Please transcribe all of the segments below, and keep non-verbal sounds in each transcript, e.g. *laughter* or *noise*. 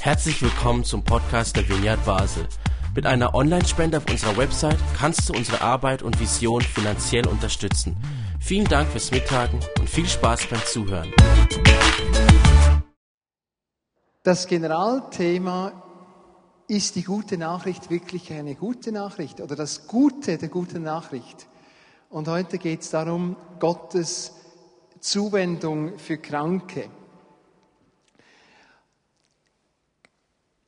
Herzlich willkommen zum Podcast der Vineyard Basel. Mit einer Online-Spende auf unserer Website kannst du unsere Arbeit und Vision finanziell unterstützen. Vielen Dank fürs Mittagen und viel Spaß beim Zuhören. Das Generalthema ist die gute Nachricht wirklich eine gute Nachricht oder das Gute der guten Nachricht. Und heute geht es darum, Gottes Zuwendung für Kranke.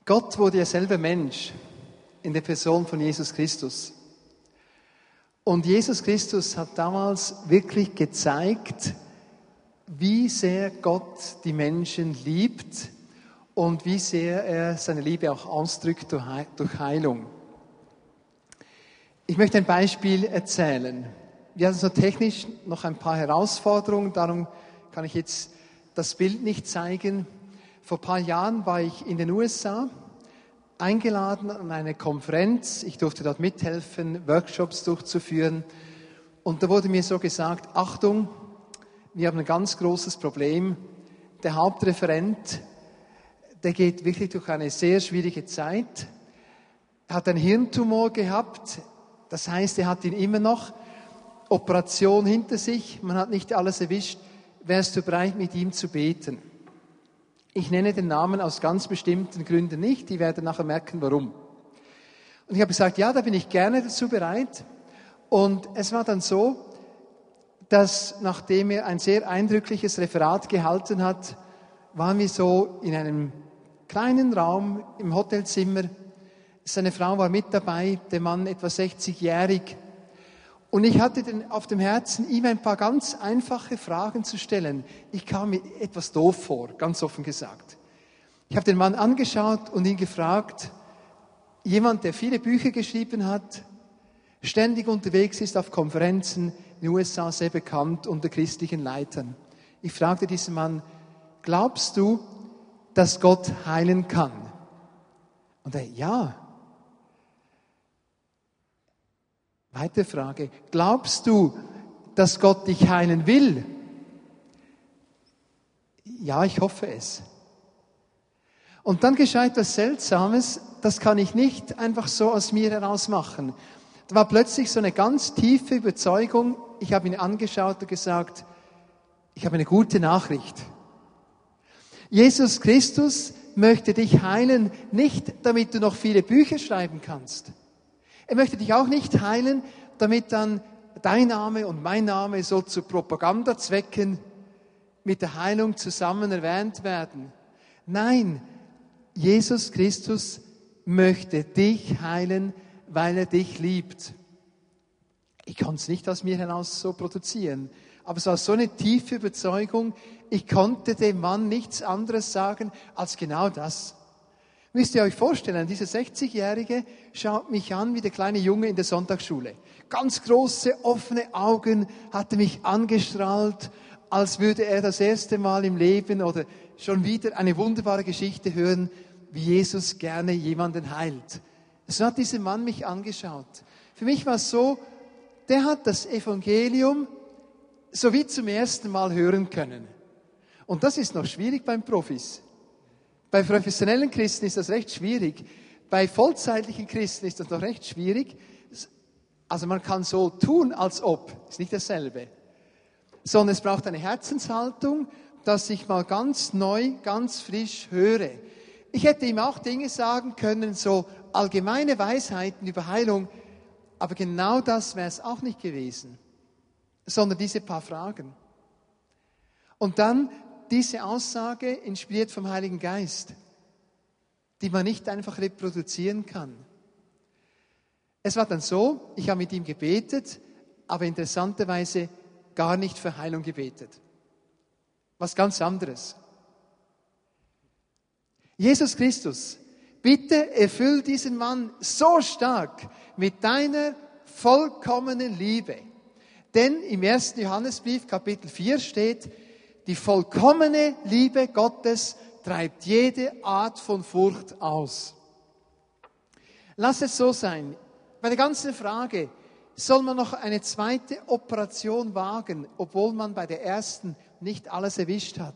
Gott wurde ja selber Mensch in der Person von Jesus Christus. Und Jesus Christus hat damals wirklich gezeigt, wie sehr Gott die Menschen liebt und wie sehr er seine Liebe auch ausdrückt durch Heilung. Ich möchte ein Beispiel erzählen. Wir hatten so technisch noch ein paar Herausforderungen, darum kann ich jetzt das Bild nicht zeigen. Vor ein paar Jahren war ich in den USA, eingeladen an eine Konferenz. Ich durfte dort mithelfen, Workshops durchzuführen. Und da wurde mir so gesagt, Achtung, wir haben ein ganz großes Problem. Der Hauptreferent, der geht wirklich durch eine sehr schwierige Zeit. Er hat einen Hirntumor gehabt. Das heißt, er hat ihn immer noch. Operation hinter sich. Man hat nicht alles erwischt. Wärst du bereit, mit ihm zu beten? Ich nenne den Namen aus ganz bestimmten Gründen nicht, die werden nachher merken, warum. Und ich habe gesagt, ja, da bin ich gerne dazu bereit. Und es war dann so, dass nachdem er ein sehr eindrückliches Referat gehalten hat, waren wir so in einem kleinen Raum im Hotelzimmer. Seine Frau war mit dabei, der Mann etwa 60-jährig. Und ich hatte den, auf dem Herzen, ihm ein paar ganz einfache Fragen zu stellen. Ich kam mir etwas doof vor, ganz offen gesagt. Ich habe den Mann angeschaut und ihn gefragt, jemand, der viele Bücher geschrieben hat, ständig unterwegs ist auf Konferenzen in den USA, sehr bekannt unter christlichen Leitern. Ich fragte diesen Mann, glaubst du, dass Gott heilen kann? Und er, ja. Weitere Frage. Glaubst du, dass Gott dich heilen will? Ja, ich hoffe es. Und dann geschah etwas Seltsames, das kann ich nicht einfach so aus mir heraus machen. Da war plötzlich so eine ganz tiefe Überzeugung. Ich habe ihn angeschaut und gesagt, ich habe eine gute Nachricht. Jesus Christus möchte dich heilen, nicht damit du noch viele Bücher schreiben kannst. Er möchte dich auch nicht heilen, damit dann dein Name und mein Name so zu Propagandazwecken mit der Heilung zusammen erwähnt werden. Nein, Jesus Christus möchte dich heilen, weil er dich liebt. Ich kann es nicht aus mir heraus so produzieren, aber es war so eine tiefe Überzeugung, ich konnte dem Mann nichts anderes sagen als genau das. Müsst ihr euch vorstellen, dieser 60-Jährige schaut mich an wie der kleine Junge in der Sonntagsschule. Ganz große, offene Augen, hatte mich angestrahlt, als würde er das erste Mal im Leben oder schon wieder eine wunderbare Geschichte hören, wie Jesus gerne jemanden heilt. So hat dieser Mann mich angeschaut. Für mich war es so, der hat das Evangelium so wie zum ersten Mal hören können. Und das ist noch schwierig beim Profis. Bei professionellen Christen ist das recht schwierig. Bei vollzeitlichen Christen ist das noch recht schwierig. Also man kann so tun, als ob. Ist nicht dasselbe. Sondern es braucht eine Herzenshaltung, dass ich mal ganz neu, ganz frisch höre. Ich hätte ihm auch Dinge sagen können, so allgemeine Weisheiten über Heilung, aber genau das wäre es auch nicht gewesen, sondern diese paar Fragen. Und dann diese Aussage inspiriert vom Heiligen Geist, die man nicht einfach reproduzieren kann. Es war dann so, ich habe mit ihm gebetet, aber interessanterweise gar nicht für Heilung gebetet. Was ganz anderes. Jesus Christus, bitte erfüll diesen Mann so stark mit deiner vollkommenen Liebe. Denn im ersten Johannesbrief Kapitel 4 steht, die vollkommene Liebe Gottes treibt jede Art von Furcht aus. Lass es so sein. Bei der ganzen Frage, soll man noch eine zweite Operation wagen, obwohl man bei der ersten nicht alles erwischt hat?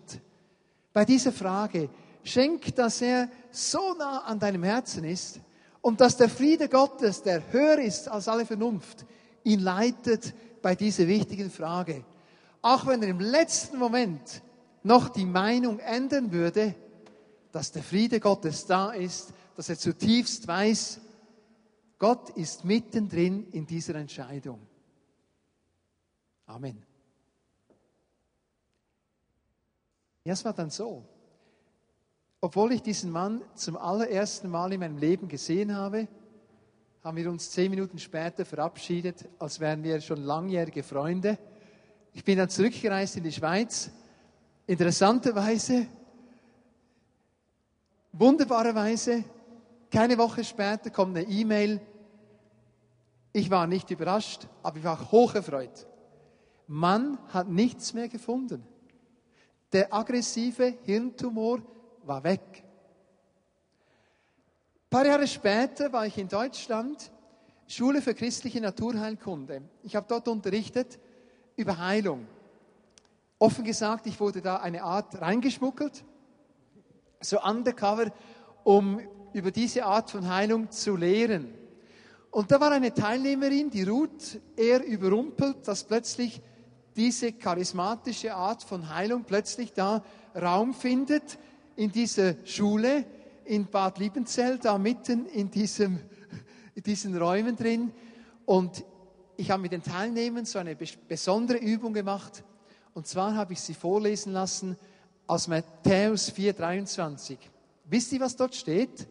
Bei dieser Frage, Schenk, dass er so nah an deinem Herzen ist und dass der Friede Gottes, der höher ist als alle Vernunft, ihn leitet bei dieser wichtigen Frage. Auch wenn er im letzten Moment noch die Meinung ändern würde, dass der Friede Gottes da ist, dass er zutiefst weiß, Gott ist mittendrin in dieser Entscheidung. Amen. Ja, es war dann so. Obwohl ich diesen Mann zum allerersten Mal in meinem Leben gesehen habe, haben wir uns zehn Minuten später verabschiedet, als wären wir schon langjährige Freunde. Ich bin dann zurückgereist in die Schweiz. Interessanterweise, wunderbarerweise, keine Woche später kommt eine E-Mail. Ich war nicht überrascht, aber ich war hocherfreut. Man hat nichts mehr gefunden. Der aggressive Hirntumor war weg. Ein paar Jahre später war ich in Deutschland, Schule für christliche Naturheilkunde. Ich habe dort unterrichtet über Heilung. Offen gesagt, ich wurde da eine Art reingeschmuggelt, so undercover, um über diese Art von Heilung zu lehren. Und da war eine Teilnehmerin, die Ruth, eher überrumpelt, dass plötzlich diese charismatische Art von Heilung plötzlich da Raum findet in dieser Schule in Bad Liebenzell, da mitten in, diesem, in diesen Räumen drin. Und ich habe mit den Teilnehmern so eine besondere Übung gemacht. Und zwar habe ich sie vorlesen lassen aus Matthäus 4,23. Wisst ihr, was dort steht?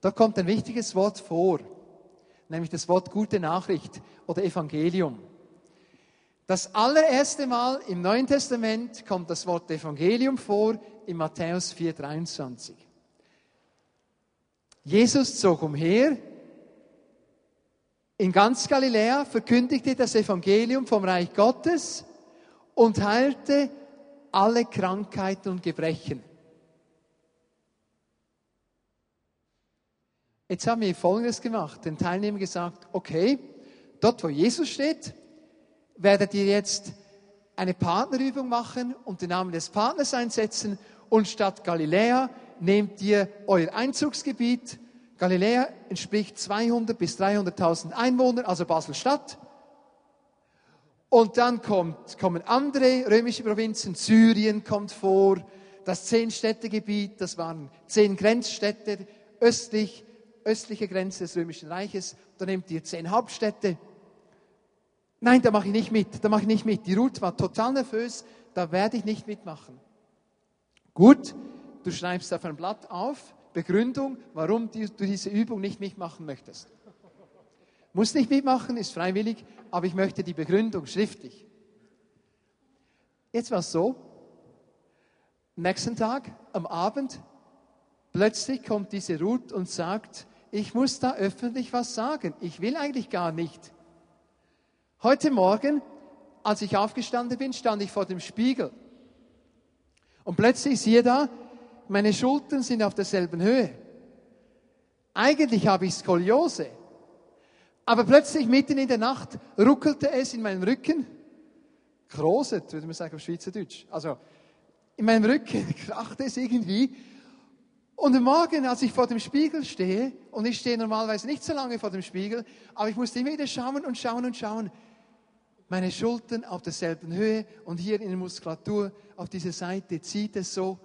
Da kommt ein wichtiges Wort vor, nämlich das Wort gute Nachricht oder Evangelium. Das allererste Mal im Neuen Testament kommt das Wort Evangelium vor in Matthäus 4,23. Jesus zog umher in ganz Galiläa, verkündigte das Evangelium vom Reich Gottes und heilte alle Krankheiten und Gebrechen. Jetzt haben wir Folgendes gemacht, den Teilnehmern gesagt, okay, dort wo Jesus steht, werdet ihr jetzt eine Partnerübung machen und den Namen des Partners einsetzen und statt Galiläa nehmt ihr euer Einzugsgebiet. Galiläa entspricht 200 bis 300.000 Einwohnern, also Basel-Stadt. Und dann kommt, kommen andere römische Provinzen, Syrien kommt vor, das Zehn-Städte-Gebiet, das waren zehn Grenzstädte östlich, östliche Grenze des Römischen Reiches. Dann nehmt ihr zehn Hauptstädte, Nein, da mache ich nicht mit, da mache ich nicht mit. Die Ruth war total nervös, da werde ich nicht mitmachen. Gut, du schreibst auf ein Blatt auf, Begründung, warum du diese Übung nicht mitmachen möchtest. Muss nicht mitmachen, ist freiwillig, aber ich möchte die Begründung schriftlich. Jetzt war es so, nächsten Tag, am Abend, plötzlich kommt diese Ruth und sagt, ich muss da öffentlich was sagen. Ich will eigentlich gar nicht. Heute Morgen, als ich aufgestanden bin, stand ich vor dem Spiegel. Und plötzlich siehe da, meine Schultern sind auf derselben Höhe. Eigentlich habe ich Skoliose. Aber plötzlich mitten in der Nacht ruckelte es in meinem Rücken. Kroset, würde man sagen auf Schweizerdeutsch. Also, in meinem Rücken *laughs* krachte es irgendwie. Und am Morgen, als ich vor dem Spiegel stehe, und ich stehe normalerweise nicht so lange vor dem Spiegel, aber ich musste immer wieder schauen und schauen und schauen, meine Schultern auf derselben Höhe und hier in der Muskulatur auf dieser Seite zieht es so.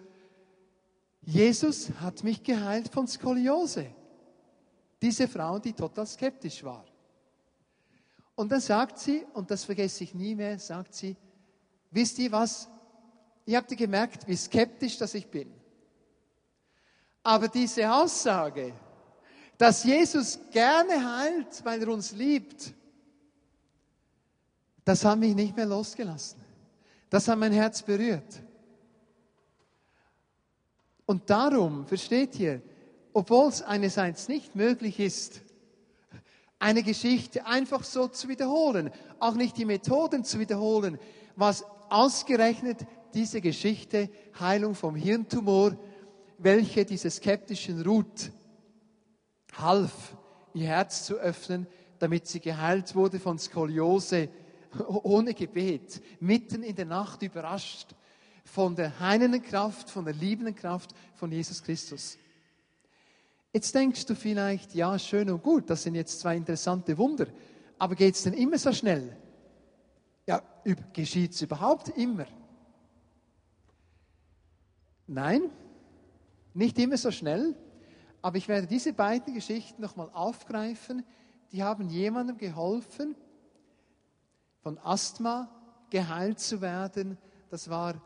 Jesus hat mich geheilt von Skoliose. Diese Frau, die total skeptisch war. Und dann sagt sie, und das vergesse ich nie mehr, sagt sie, wisst ihr was? Ihr habt gemerkt, wie skeptisch das ich bin. Aber diese Aussage, dass Jesus gerne heilt, weil er uns liebt, das hat mich nicht mehr losgelassen. Das hat mein Herz berührt. Und darum, versteht ihr, obwohl es einerseits nicht möglich ist, eine Geschichte einfach so zu wiederholen, auch nicht die Methoden zu wiederholen, was ausgerechnet diese Geschichte Heilung vom Hirntumor, welche diese skeptischen Ruth half, ihr Herz zu öffnen, damit sie geheilt wurde von Skoliose, *laughs* ohne Gebet, mitten in der Nacht überrascht, von der heilenden Kraft, von der liebenden Kraft von Jesus Christus. Jetzt denkst du vielleicht, ja, schön und gut, das sind jetzt zwei interessante Wunder, aber geht es denn immer so schnell? Ja, geschieht es überhaupt immer? Nein, nicht immer so schnell, aber ich werde diese beiden Geschichten nochmal aufgreifen. Die haben jemandem geholfen, von Asthma geheilt zu werden. Das war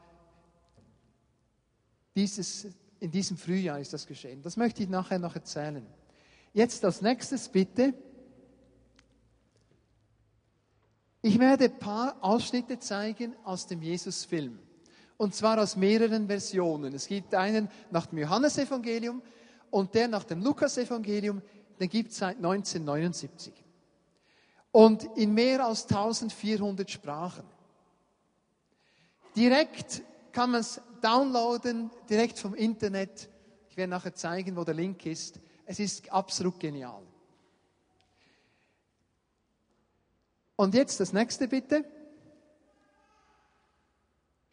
dieses, in diesem Frühjahr ist das geschehen. Das möchte ich nachher noch erzählen. Jetzt als nächstes bitte. Ich werde ein paar Ausschnitte zeigen aus dem Jesus-Film. Und zwar aus mehreren Versionen. Es gibt einen nach dem Johannesevangelium und der nach dem Lukasevangelium, den gibt es seit 1979. Und in mehr als 1400 Sprachen. Direkt kann man es downloaden, direkt vom Internet. Ich werde nachher zeigen, wo der Link ist. Es ist absolut genial. Und jetzt das nächste bitte.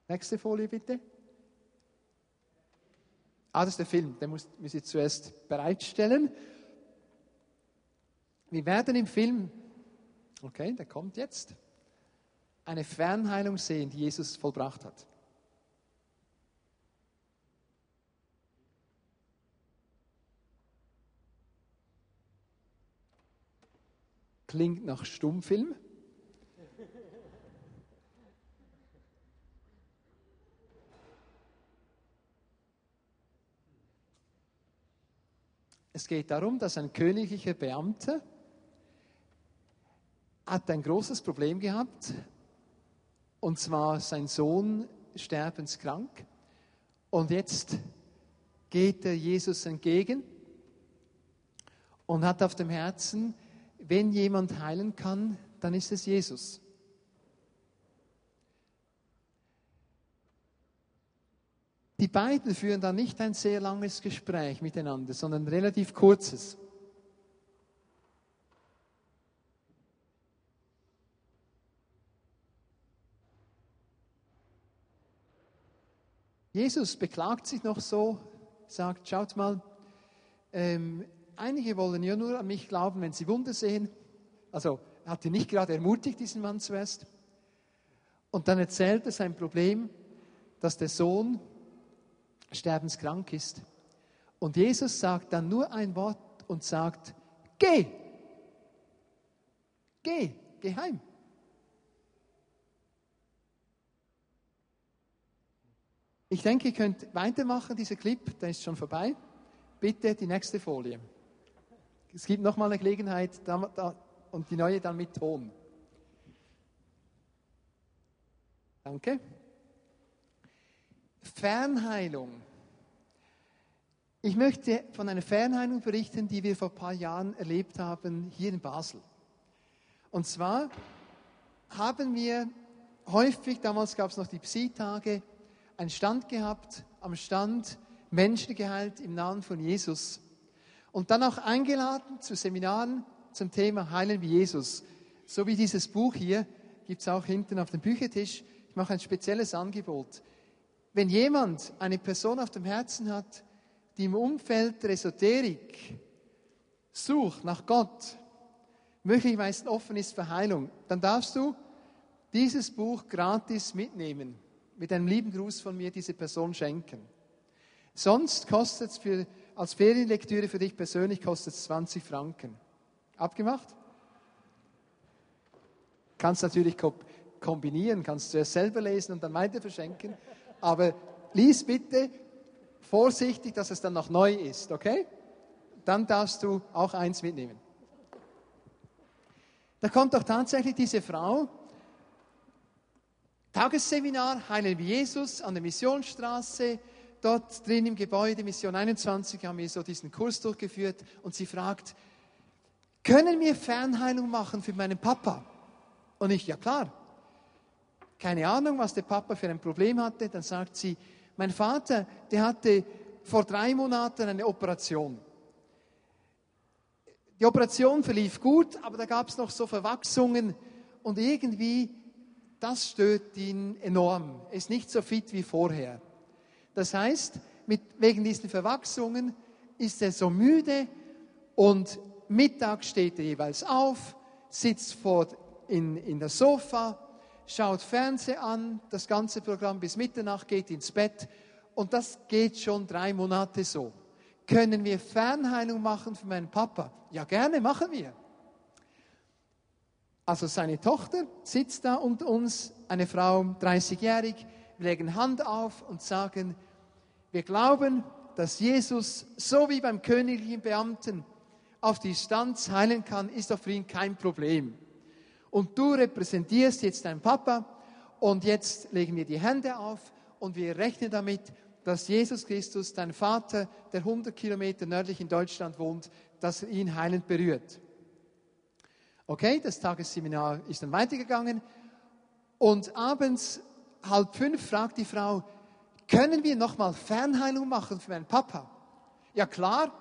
Nächste Folie bitte. Ah, das ist der Film, den muss, muss ich zuerst bereitstellen. Wir werden im Film, okay, der kommt jetzt, eine Fernheilung sehen, die Jesus vollbracht hat. Klingt nach Stummfilm. Es geht darum, dass ein königlicher Beamter hat ein großes Problem gehabt, und zwar sein Sohn sterbenskrank. Und jetzt geht er Jesus entgegen und hat auf dem Herzen, wenn jemand heilen kann, dann ist es Jesus. Die beiden führen dann nicht ein sehr langes Gespräch miteinander, sondern ein relativ kurzes. Jesus beklagt sich noch so, sagt, schaut mal, ähm, einige wollen ja nur an mich glauben, wenn sie Wunder sehen. Also er hat ihn nicht gerade ermutigt, diesen Mann zuerst. Und dann erzählt er sein Problem, dass der Sohn sterbenskrank ist. Und Jesus sagt dann nur ein Wort und sagt, geh, geh, geh heim. Ich denke, ihr könnt weitermachen, dieser Clip, der ist schon vorbei. Bitte die nächste Folie. Es gibt nochmal eine Gelegenheit da, da, und die neue dann mit Ton. Danke. Fernheilung. Ich möchte von einer Fernheilung berichten, die wir vor ein paar Jahren erlebt haben hier in Basel. Und zwar haben wir häufig, damals gab es noch die Psi-Tage, einen Stand gehabt, am Stand Menschen geheilt im Namen von Jesus. Und dann auch eingeladen zu Seminaren zum Thema Heilen wie Jesus. So wie dieses Buch hier, gibt es auch hinten auf dem Büchertisch. Ich mache ein spezielles Angebot. Wenn jemand eine Person auf dem Herzen hat, die im Umfeld der Esoterik sucht nach Gott, möglicherweise offen ist für Heilung, dann darfst du dieses Buch gratis mitnehmen, mit einem lieben Gruß von mir diese Person schenken. Sonst kostet es für, als Ferienlektüre für dich persönlich kostet es 20 Franken. Abgemacht? Kannst natürlich kombinieren, kannst du es selber lesen und dann weiter verschenken. Aber lies bitte vorsichtig, dass es dann noch neu ist, okay? Dann darfst du auch eins mitnehmen. Da kommt doch tatsächlich diese Frau, Tagesseminar, Heilen wie Jesus an der Missionsstraße, dort drin im Gebäude, Mission 21, haben wir so diesen Kurs durchgeführt und sie fragt, können wir Fernheilung machen für meinen Papa? Und ich, ja klar keine Ahnung, was der Papa für ein Problem hatte. Dann sagt sie, mein Vater, der hatte vor drei Monaten eine Operation. Die Operation verlief gut, aber da gab es noch so Verwachsungen und irgendwie das stört ihn enorm. Er ist nicht so fit wie vorher. Das heißt, mit, wegen diesen Verwachsungen ist er so müde und Mittag steht er jeweils auf, sitzt vor in, in das Sofa, schaut Fernsehen an, das ganze Programm bis Mitternacht, geht ins Bett und das geht schon drei Monate so. Können wir Fernheilung machen für meinen Papa? Ja, gerne machen wir. Also seine Tochter sitzt da unter uns, eine Frau, 30-jährig, wir legen Hand auf und sagen, wir glauben, dass Jesus, so wie beim königlichen Beamten, auf Distanz heilen kann, ist für ihn kein Problem. Und du repräsentierst jetzt deinen Papa und jetzt legen wir die Hände auf und wir rechnen damit, dass Jesus Christus, dein Vater, der 100 Kilometer nördlich in Deutschland wohnt, dass er ihn heilend berührt. Okay, das Tagesseminar ist dann weitergegangen und abends halb fünf fragt die Frau, können wir nochmal Fernheilung machen für meinen Papa? Ja klar,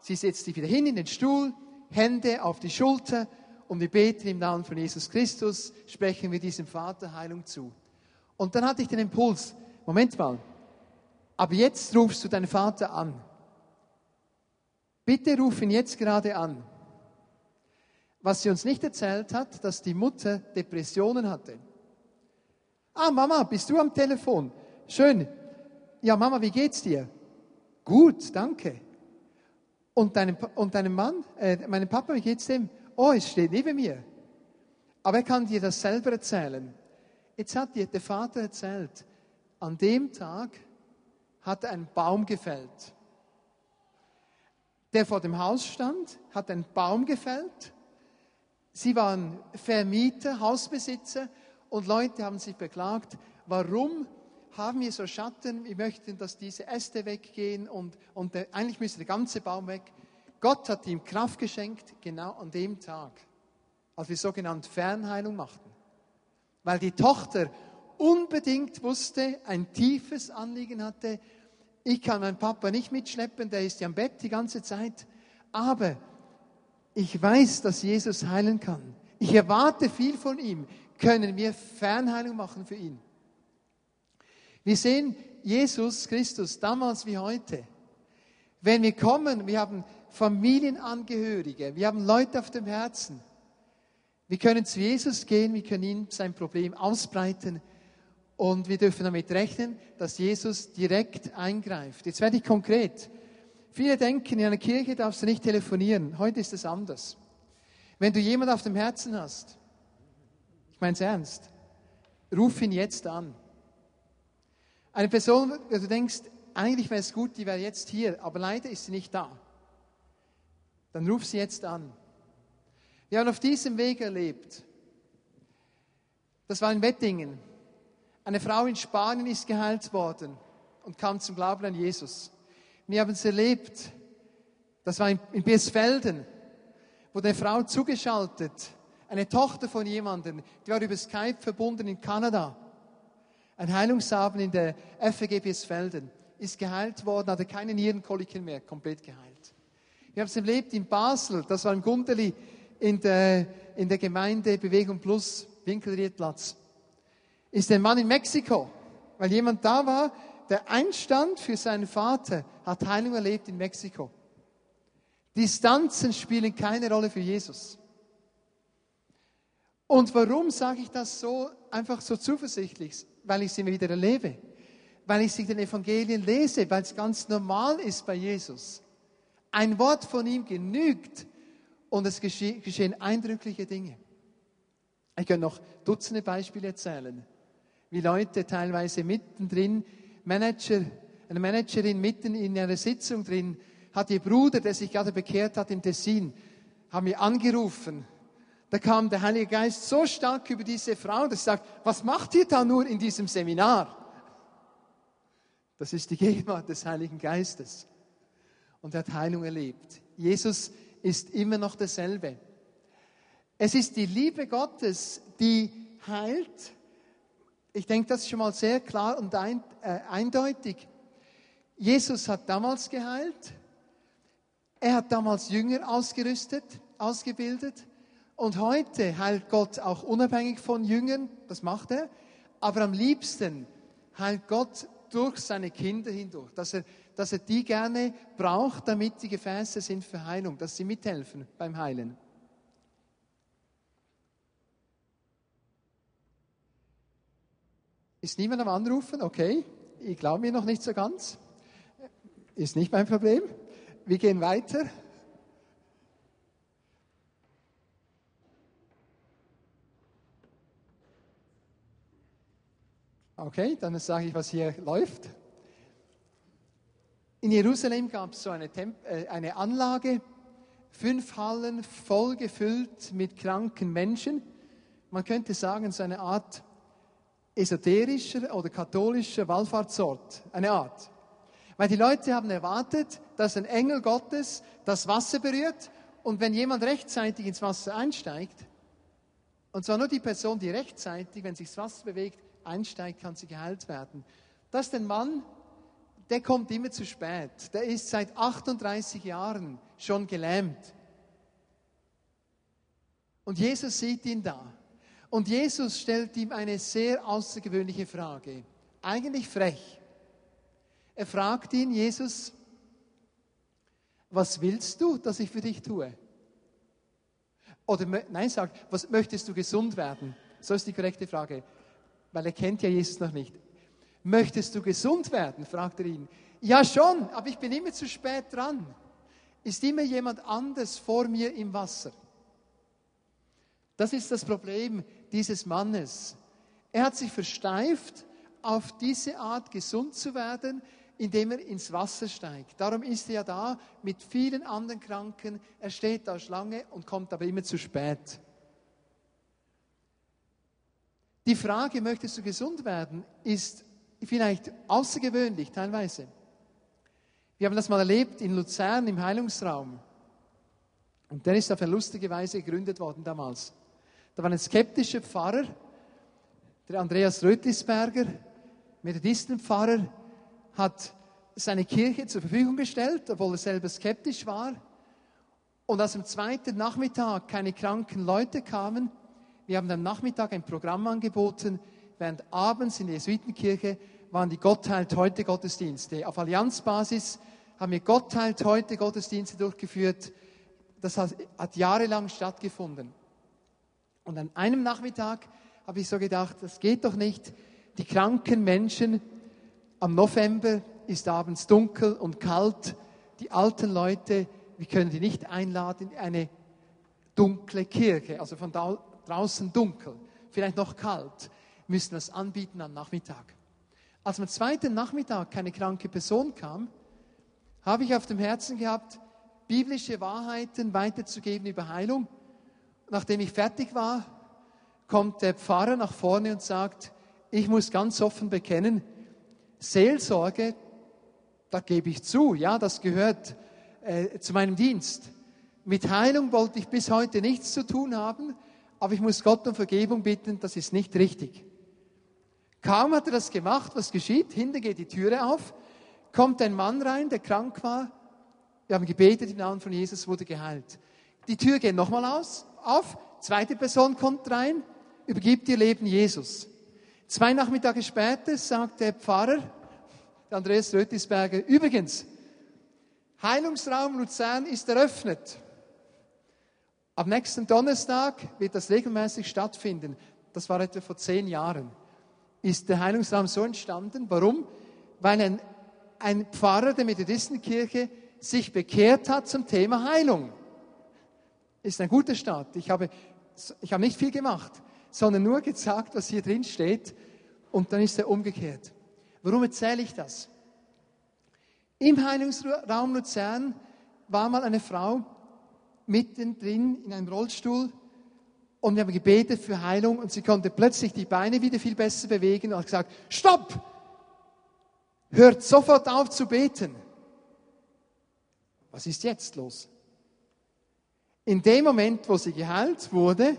sie setzt sich wieder hin in den Stuhl, Hände auf die Schulter und wir beten im Namen von Jesus Christus, sprechen wir diesem Vater Heilung zu. Und dann hatte ich den Impuls, Moment mal, aber jetzt rufst du deinen Vater an. Bitte ruf ihn jetzt gerade an. Was sie uns nicht erzählt hat, dass die Mutter Depressionen hatte. Ah, Mama, bist du am Telefon? Schön. Ja, Mama, wie geht's dir? Gut, danke. Und deinem, und deinem Mann, äh, meinem Papa, wie geht's dem? Oh, es steht neben mir. Aber er kann dir das selber erzählen. Jetzt hat dir der Vater erzählt, an dem Tag hat er einen Baum gefällt. Der vor dem Haus stand, hat einen Baum gefällt. Sie waren Vermieter, Hausbesitzer und Leute haben sich beklagt, warum haben wir so Schatten, wir möchten, dass diese Äste weggehen und, und der, eigentlich müsste der ganze Baum weg. Gott hat ihm Kraft geschenkt, genau an dem Tag, als wir sogenannte Fernheilung machten. Weil die Tochter unbedingt wusste, ein tiefes Anliegen hatte, ich kann meinen Papa nicht mitschleppen, der ist ja am Bett die ganze Zeit, aber ich weiß, dass Jesus heilen kann. Ich erwarte viel von ihm. Können wir Fernheilung machen für ihn? Wir sehen Jesus Christus damals wie heute. Wenn wir kommen, wir haben Familienangehörige, wir haben Leute auf dem Herzen. Wir können zu Jesus gehen, wir können ihm sein Problem ausbreiten und wir dürfen damit rechnen, dass Jesus direkt eingreift. Jetzt werde ich konkret. Viele denken, in einer Kirche darfst du nicht telefonieren. Heute ist es anders. Wenn du jemanden auf dem Herzen hast, ich meine es ernst, ruf ihn jetzt an. Eine Person, wo du denkst, eigentlich wäre es gut, die wäre jetzt hier, aber leider ist sie nicht da. Dann ruf sie jetzt an. Wir haben auf diesem Weg erlebt. Das war in Wettingen. Eine Frau in Spanien ist geheilt worden und kam zum Glauben an Jesus. Wir haben es erlebt. Das war in, in Birsfelden, wo eine Frau zugeschaltet, eine Tochter von jemandem, die war über Skype verbunden in Kanada ein Heilungsabend in der FEG Biesfelden, ist geheilt worden, hatte keine Nierenkoliken mehr, komplett geheilt. Wir haben es erlebt in Basel, das war im Gundeli, in der, in der Gemeinde Bewegung Plus, Winkelriedplatz. Ist ein Mann in Mexiko, weil jemand da war, der einstand für seinen Vater, hat Heilung erlebt in Mexiko. Distanzen spielen keine Rolle für Jesus. Und warum sage ich das so einfach so zuversichtlich? Weil ich sie wieder erlebe, weil ich sie den Evangelien lese, weil es ganz normal ist bei Jesus. Ein Wort von ihm genügt und es geschehen eindrückliche Dinge. Ich kann noch Dutzende Beispiele erzählen, wie Leute teilweise mittendrin, Manager, eine Managerin mitten in einer Sitzung drin, hat ihr Bruder, der sich gerade bekehrt hat im Tessin, haben mir angerufen da kam der Heilige Geist so stark über diese Frau, dass sie sagt, was macht ihr da nur in diesem Seminar? Das ist die Gegenwart des Heiligen Geistes. Und er hat Heilung erlebt. Jesus ist immer noch derselbe. Es ist die Liebe Gottes, die heilt. Ich denke, das ist schon mal sehr klar und ein, äh, eindeutig. Jesus hat damals geheilt. Er hat damals Jünger ausgerüstet, ausgebildet. Und heute heilt Gott auch unabhängig von Jüngern, das macht er, aber am liebsten heilt Gott durch seine Kinder hindurch, dass er, dass er die gerne braucht, damit die Gefäße sind für Heilung, dass sie mithelfen beim Heilen. Ist niemand am Anrufen? Okay, ich glaube mir noch nicht so ganz. Ist nicht mein Problem. Wir gehen weiter. Okay, dann sage ich, was hier läuft. In Jerusalem gab es so eine, Temp äh, eine Anlage, fünf Hallen voll gefüllt mit kranken Menschen. Man könnte sagen, so eine Art esoterischer oder katholischer Wallfahrtsort. Eine Art. Weil die Leute haben erwartet, dass ein Engel Gottes das Wasser berührt und wenn jemand rechtzeitig ins Wasser einsteigt, und zwar nur die Person, die rechtzeitig, wenn sich das Wasser bewegt, einsteigt, kann sie geheilt werden. Das ist ein Mann, der kommt immer zu spät. Der ist seit 38 Jahren schon gelähmt. Und Jesus sieht ihn da. Und Jesus stellt ihm eine sehr außergewöhnliche Frage, eigentlich frech. Er fragt ihn, Jesus, was willst du, dass ich für dich tue? Oder nein, sagt, was möchtest du gesund werden? So ist die korrekte Frage, weil er kennt ja Jesus noch nicht. Möchtest du gesund werden? fragt er ihn. Ja schon, aber ich bin immer zu spät dran. Ist immer jemand anders vor mir im Wasser. Das ist das Problem dieses Mannes. Er hat sich versteift, auf diese Art gesund zu werden, indem er ins Wasser steigt. Darum ist er ja da mit vielen anderen Kranken. Er steht da Schlange und kommt aber immer zu spät. Die Frage, möchtest du gesund werden, ist vielleicht außergewöhnlich teilweise. Wir haben das mal erlebt in Luzern im Heilungsraum. Und der ist auf eine lustige Weise gegründet worden damals. Da war ein skeptischer Pfarrer, der Andreas Rötlisberger, Methodistenpfarrer, hat seine Kirche zur Verfügung gestellt, obwohl er selber skeptisch war. Und als am zweiten Nachmittag keine kranken Leute kamen, wir haben am Nachmittag ein Programm angeboten, während abends in der Jesuitenkirche waren die Gottheilt heute Gottesdienste. Auf Allianzbasis haben wir Gottheilt heute Gottesdienste durchgeführt. Das hat, hat jahrelang stattgefunden. Und an einem Nachmittag habe ich so gedacht, das geht doch nicht. Die kranken Menschen, am November ist abends dunkel und kalt. Die alten Leute, wir können die nicht einladen in eine dunkle Kirche, also von da, draußen dunkel, vielleicht noch kalt, müssen es anbieten am Nachmittag. Als am zweiten Nachmittag keine kranke Person kam, habe ich auf dem Herzen gehabt, biblische Wahrheiten weiterzugeben über Heilung nachdem ich fertig war, kommt der Pfarrer nach vorne und sagt, ich muss ganz offen bekennen, Seelsorge, da gebe ich zu, ja, das gehört äh, zu meinem Dienst. Mit Heilung wollte ich bis heute nichts zu tun haben, aber ich muss Gott um Vergebung bitten, das ist nicht richtig. Kaum hat er das gemacht, was geschieht? Hinten geht die Türe auf, kommt ein Mann rein, der krank war. Wir haben gebetet im Namen von Jesus, wurde geheilt. Die Tür geht nochmal aus, auf, zweite Person kommt rein, übergibt ihr Leben Jesus. Zwei Nachmittage später sagt der Pfarrer, der Andreas Rötisberger, übrigens, Heilungsraum Luzern ist eröffnet. Am nächsten Donnerstag wird das regelmäßig stattfinden. Das war etwa vor zehn Jahren. Ist der Heilungsraum so entstanden? Warum? Weil ein, ein Pfarrer der Methodistenkirche sich bekehrt hat zum Thema Heilung ist ein guter Start. Ich habe, ich habe nicht viel gemacht, sondern nur gesagt, was hier drin steht und dann ist er umgekehrt. Warum erzähle ich das? Im Heilungsraum Luzern war mal eine Frau mittendrin in einem Rollstuhl und wir haben gebetet für Heilung und sie konnte plötzlich die Beine wieder viel besser bewegen und hat gesagt, stopp! Hört sofort auf zu beten. Was ist jetzt los? In dem Moment, wo sie geheilt wurde,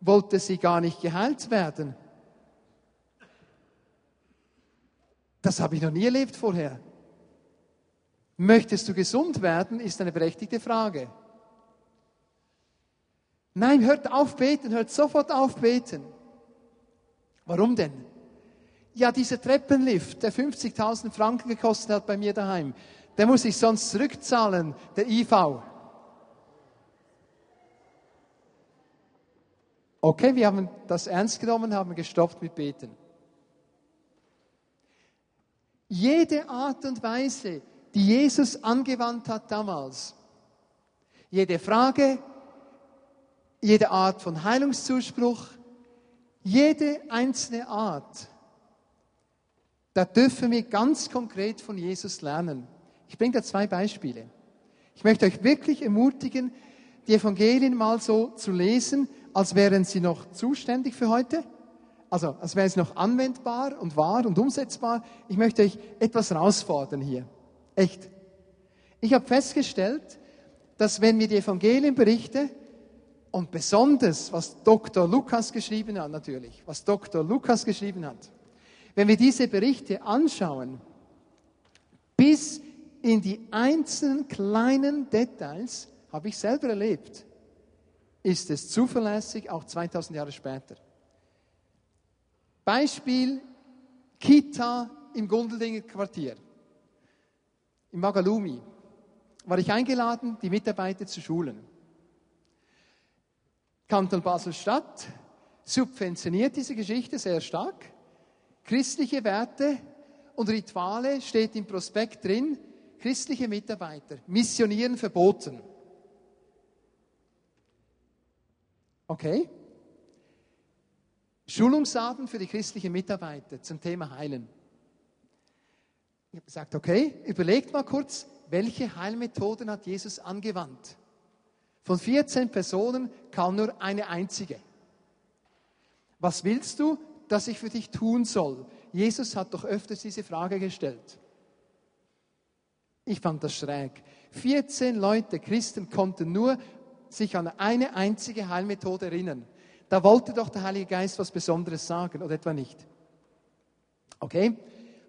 wollte sie gar nicht geheilt werden. Das habe ich noch nie erlebt vorher. Möchtest du gesund werden, ist eine berechtigte Frage. Nein, hört auf beten, hört sofort auf beten. Warum denn? Ja, dieser Treppenlift, der 50.000 Franken gekostet hat bei mir daheim, der muss ich sonst zurückzahlen, der IV. Okay, wir haben das ernst genommen, haben gestoppt mit Beten. Jede Art und Weise, die Jesus angewandt hat damals, jede Frage, jede Art von Heilungszuspruch, jede einzelne Art, da dürfen wir ganz konkret von Jesus lernen. Ich bringe da zwei Beispiele. Ich möchte euch wirklich ermutigen, die Evangelien mal so zu lesen, als wären sie noch zuständig für heute. Also, als wären sie noch anwendbar und wahr und umsetzbar. Ich möchte euch etwas herausfordern hier. Echt. Ich habe festgestellt, dass wenn wir die Evangelien berichten, und besonders, was Dr. Lukas geschrieben hat, natürlich, was Dr. Lukas geschrieben hat, wenn wir diese Berichte anschauen, bis in die einzelnen kleinen Details, habe ich selber erlebt, ist es zuverlässig, auch 2000 Jahre später. Beispiel Kita im Gundeldinger Quartier, im Magalumi, war ich eingeladen, die Mitarbeiter zu schulen. Kanton Basel-Stadt subventioniert diese Geschichte sehr stark. Christliche Werte und Rituale steht im Prospekt drin. Christliche Mitarbeiter, missionieren verboten. Okay? Schulungsabend für die christlichen Mitarbeiter zum Thema Heilen. Ich habe gesagt, okay, überlegt mal kurz, welche Heilmethoden hat Jesus angewandt? Von 14 Personen kam nur eine einzige. Was willst du, dass ich für dich tun soll? Jesus hat doch öfters diese Frage gestellt. Ich fand das schräg. 14 Leute, Christen, konnten nur sich an eine einzige Heilmethode erinnern. Da wollte doch der Heilige Geist was Besonderes sagen oder etwa nicht. Okay?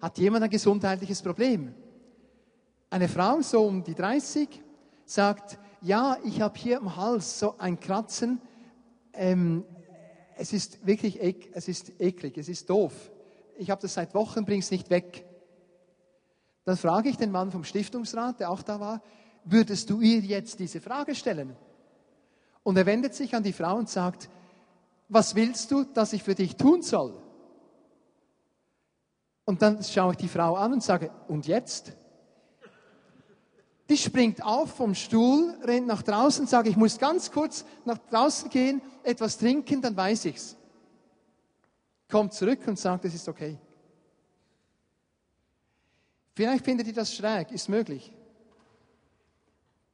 Hat jemand ein gesundheitliches Problem? Eine Frau, so um die 30, sagt, ja, ich habe hier im Hals so ein Kratzen. Ähm, es ist wirklich es ist eklig, es ist doof. Ich habe das seit Wochen, bring es nicht weg. Dann frage ich den Mann vom Stiftungsrat, der auch da war, würdest du ihr jetzt diese Frage stellen? Und er wendet sich an die Frau und sagt, was willst du, dass ich für dich tun soll? Und dann schaue ich die Frau an und sage, und jetzt? Die springt auf vom Stuhl, rennt nach draußen, sagt, ich muss ganz kurz nach draußen gehen, etwas trinken, dann weiß ich's. Kommt zurück und sagt, es ist okay. Vielleicht findet ihr das schräg, ist möglich.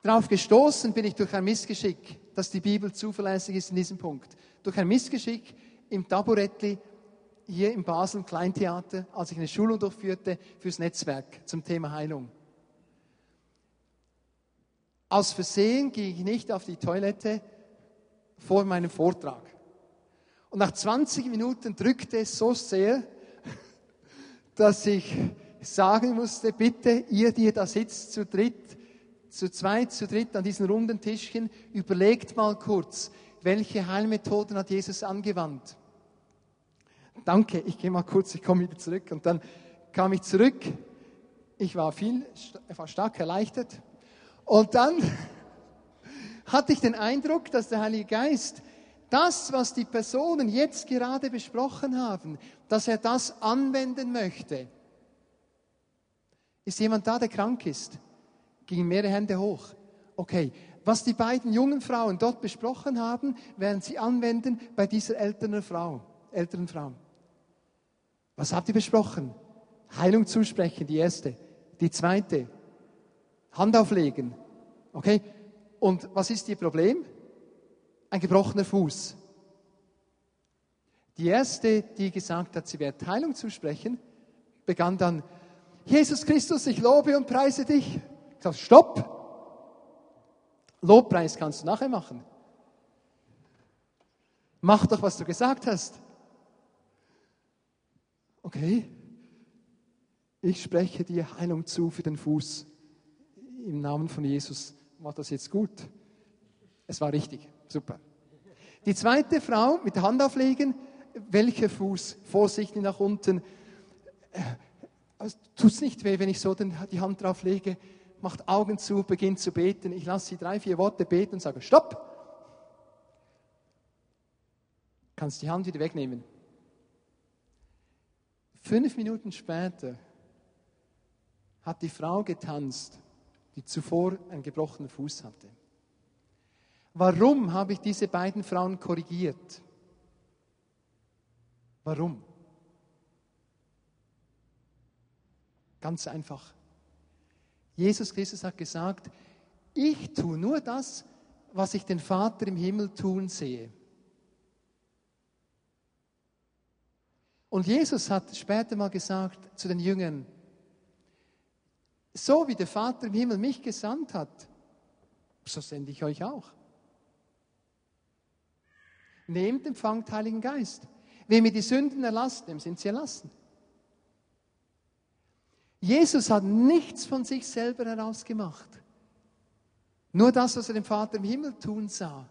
Darauf gestoßen bin ich durch ein Missgeschick, dass die Bibel zuverlässig ist in diesem Punkt. Durch ein Missgeschick im Taburettli hier im Basel Kleintheater, als ich eine Schulung durchführte fürs Netzwerk zum Thema Heilung. Aus Versehen ging ich nicht auf die Toilette vor meinem Vortrag. Und nach 20 Minuten drückte es so sehr, *laughs* dass ich sagen musste, bitte, ihr, die da sitzt, zu dritt, zu zweit, zu dritt an diesen runden Tischchen, überlegt mal kurz, welche Heilmethoden hat Jesus angewandt? Danke, ich gehe mal kurz, ich komme wieder zurück. Und dann kam ich zurück. Ich war viel, war stark erleichtert. Und dann *laughs* hatte ich den Eindruck, dass der Heilige Geist das, was die Personen jetzt gerade besprochen haben, dass er das anwenden möchte. Ist jemand da, der krank ist? Gingen mehrere Hände hoch. Okay, was die beiden jungen Frauen dort besprochen haben, werden sie anwenden bei dieser älteren Frau, älteren Frau. Was habt ihr besprochen? Heilung zusprechen, die erste. Die zweite, Hand auflegen. Okay? Und was ist ihr Problem? Ein gebrochener Fuß. Die erste, die gesagt hat, sie wird Heilung zusprechen, begann dann, Jesus Christus, ich lobe und preise dich. Ich sage, stopp! Lobpreis kannst du nachher machen. Mach doch, was du gesagt hast. Okay, ich spreche dir Heilung zu für den Fuß im Namen von Jesus. War das jetzt gut? Es war richtig, super. Die zweite Frau mit der Hand auflegen, welcher Fuß? Vorsichtig nach unten. Also, Tut es nicht weh, wenn ich so die Hand drauf lege? Macht Augen zu, beginnt zu beten. Ich lasse sie drei, vier Worte beten und sage, stopp! Kannst die Hand wieder wegnehmen. Fünf Minuten später hat die Frau getanzt, die zuvor einen gebrochenen Fuß hatte. Warum habe ich diese beiden Frauen korrigiert? Warum? Ganz einfach. Jesus Christus hat gesagt, ich tue nur das, was ich den Vater im Himmel tun sehe. Und Jesus hat später mal gesagt zu den Jüngern, so wie der Vater im Himmel mich gesandt hat, so sende ich euch auch. Nehmt, empfangt Heiligen Geist. Wem mir die Sünden erlassen, dem sind sie erlassen. Jesus hat nichts von sich selber herausgemacht. Nur das, was er dem Vater im Himmel tun sah,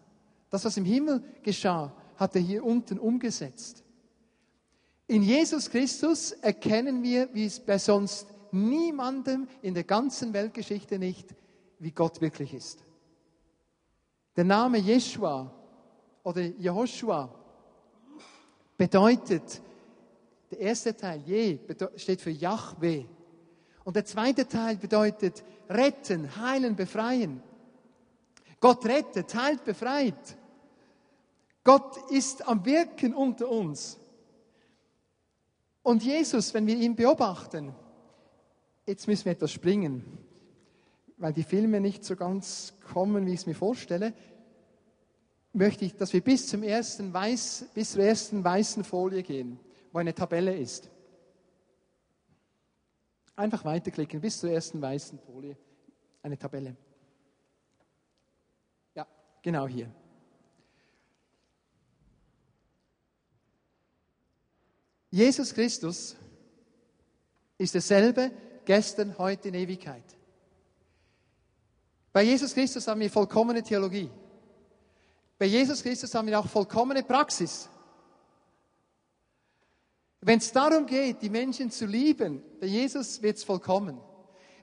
das, was im Himmel geschah, hat er hier unten umgesetzt. In Jesus Christus erkennen wir, wie es bei sonst niemandem in der ganzen Weltgeschichte nicht, wie Gott wirklich ist. Der Name Jeshua oder Jehoshua bedeutet, der erste Teil, Je, steht für Yahweh. Und der zweite Teil bedeutet retten, heilen, befreien. Gott rettet, heilt, befreit. Gott ist am Wirken unter uns. Und Jesus, wenn wir ihn beobachten, jetzt müssen wir etwas springen, weil die Filme nicht so ganz kommen, wie ich es mir vorstelle, möchte ich, dass wir bis, zum ersten Weiß, bis zur ersten weißen Folie gehen, wo eine Tabelle ist. Einfach weiterklicken bis zur ersten weißen Folie, eine Tabelle. Ja, genau hier. Jesus Christus ist derselbe gestern, heute in Ewigkeit. Bei Jesus Christus haben wir vollkommene Theologie. Bei Jesus Christus haben wir auch vollkommene Praxis. Wenn es darum geht, die Menschen zu lieben, bei Jesus wird es vollkommen.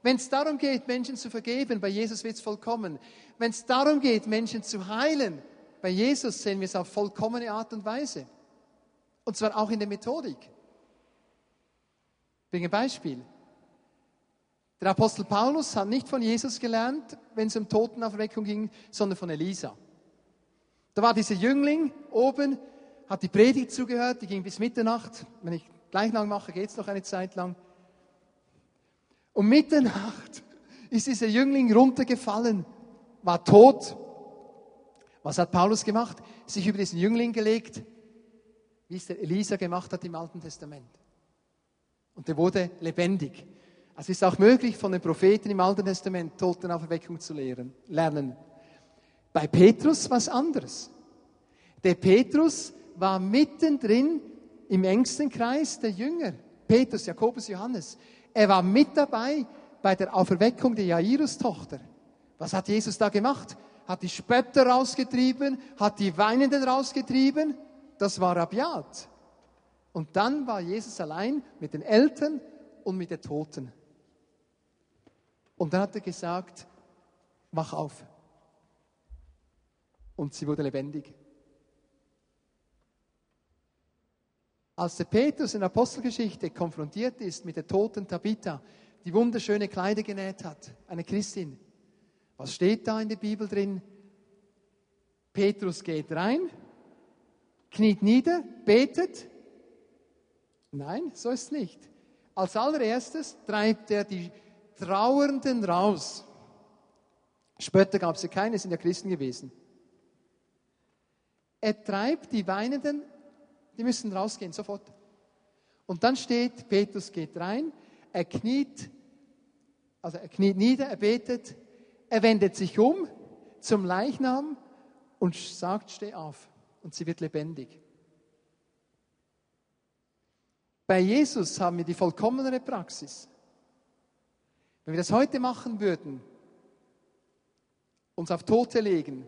Wenn es darum geht, Menschen zu vergeben, bei Jesus wird es vollkommen. Wenn es darum geht, Menschen zu heilen, bei Jesus sehen wir es auf vollkommene Art und Weise. Und zwar auch in der Methodik. Ich bringe ein Beispiel. Der Apostel Paulus hat nicht von Jesus gelernt, wenn es um Totenaufweckung ging, sondern von Elisa. Da war dieser Jüngling oben, hat die Predigt zugehört, die ging bis Mitternacht. Wenn ich gleich lang mache, geht es noch eine Zeit lang. Um Mitternacht *laughs* ist dieser Jüngling runtergefallen, war tot. Was hat Paulus gemacht? Sich über diesen Jüngling gelegt, wie es der Elisa gemacht hat im Alten Testament. Und der wurde lebendig. Es ist auch möglich, von den Propheten im Alten Testament Totenauferweckung zu lernen. Bei Petrus was anderes. Der Petrus war mittendrin im engsten Kreis der Jünger. Petrus, Jakobus, Johannes. Er war mit dabei bei der Auferweckung der Jairus-Tochter. Was hat Jesus da gemacht? Hat die Spötter rausgetrieben, hat die Weinenden rausgetrieben das war rabiat. Und dann war Jesus allein mit den Eltern und mit den Toten. Und dann hat er gesagt, wach auf. Und sie wurde lebendig. Als der Petrus in der Apostelgeschichte konfrontiert ist mit der toten Tabitha, die wunderschöne Kleider genäht hat, eine Christin, was steht da in der Bibel drin? Petrus geht rein, kniet nieder, betet. Nein, so ist es nicht. Als allererstes treibt er die Trauernden raus. Spötter gab es ja keine, sind ja Christen gewesen. Er treibt die Weinenden, die müssen rausgehen, sofort. Und dann steht, Petrus geht rein, er kniet, also er kniet nieder, er betet, er wendet sich um zum Leichnam und sagt, steh auf und sie wird lebendig. Bei Jesus haben wir die vollkommenere Praxis. Wenn wir das heute machen würden, uns auf Tote legen,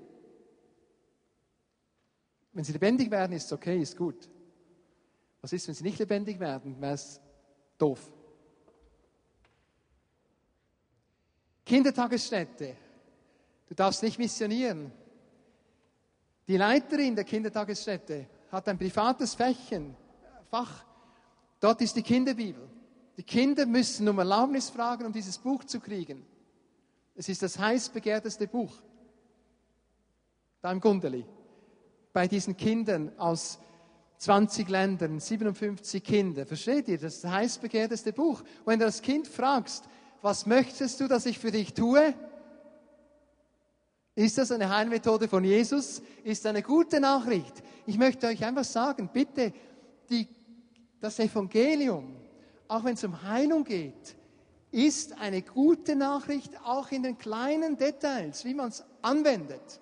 Wenn sie lebendig werden, ist es okay, ist gut. Was ist, wenn sie nicht lebendig werden? Wäre es doof. Kindertagesstätte. Du darfst nicht missionieren. Die Leiterin der Kindertagesstätte hat ein privates Fächchen, Fach. Dort ist die Kinderbibel. Die Kinder müssen um Erlaubnis fragen, um dieses Buch zu kriegen. Es ist das heiß begehrteste Buch. Da im Gundeli. Bei diesen Kindern aus 20 Ländern, 57 Kinder. Versteht ihr? Das ist das heiß begehrteste Buch. Wenn du das Kind fragst, was möchtest du, dass ich für dich tue? Ist das eine Heilmethode von Jesus? Ist eine gute Nachricht? Ich möchte euch einfach sagen, bitte, die, das Evangelium, auch wenn es um Heilung geht, ist eine gute Nachricht, auch in den kleinen Details, wie man es anwendet.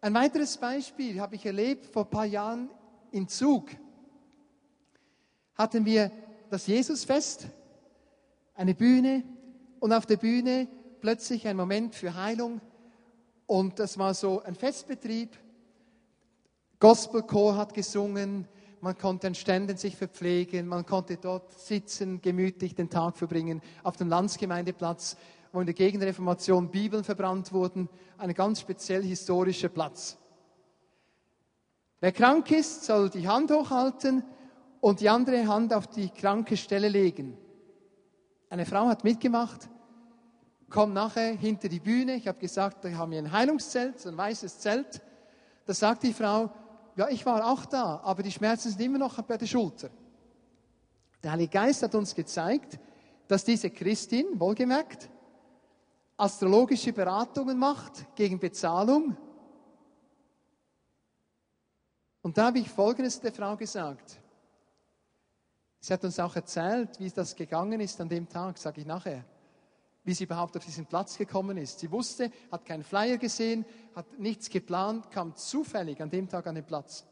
Ein weiteres Beispiel habe ich erlebt vor ein paar Jahren in Zug. Hatten wir das Jesusfest, eine Bühne und auf der Bühne plötzlich ein Moment für Heilung und das war so ein Festbetrieb. Gospelchor hat gesungen, man konnte an Ständen sich verpflegen, man konnte dort sitzen, gemütlich den Tag verbringen, auf dem Landsgemeindeplatz, wo in der Gegenreformation Bibeln verbrannt wurden, ein ganz speziell historischer Platz. Wer krank ist, soll die Hand hochhalten und die andere Hand auf die kranke Stelle legen. Eine Frau hat mitgemacht, kommt nachher hinter die Bühne. Ich habe gesagt, da haben wir ein Heilungszelt, ein weißes Zelt. Da sagt die Frau, ja, ich war auch da, aber die Schmerzen sind immer noch bei der Schulter. Der Heilige Geist hat uns gezeigt, dass diese Christin, wohlgemerkt, astrologische Beratungen macht gegen Bezahlung. Und da habe ich Folgendes der Frau gesagt. Sie hat uns auch erzählt, wie das gegangen ist an dem Tag, sage ich nachher wie sie überhaupt auf diesen Platz gekommen ist. Sie wusste, hat keinen Flyer gesehen, hat nichts geplant, kam zufällig an dem Tag an den Platz.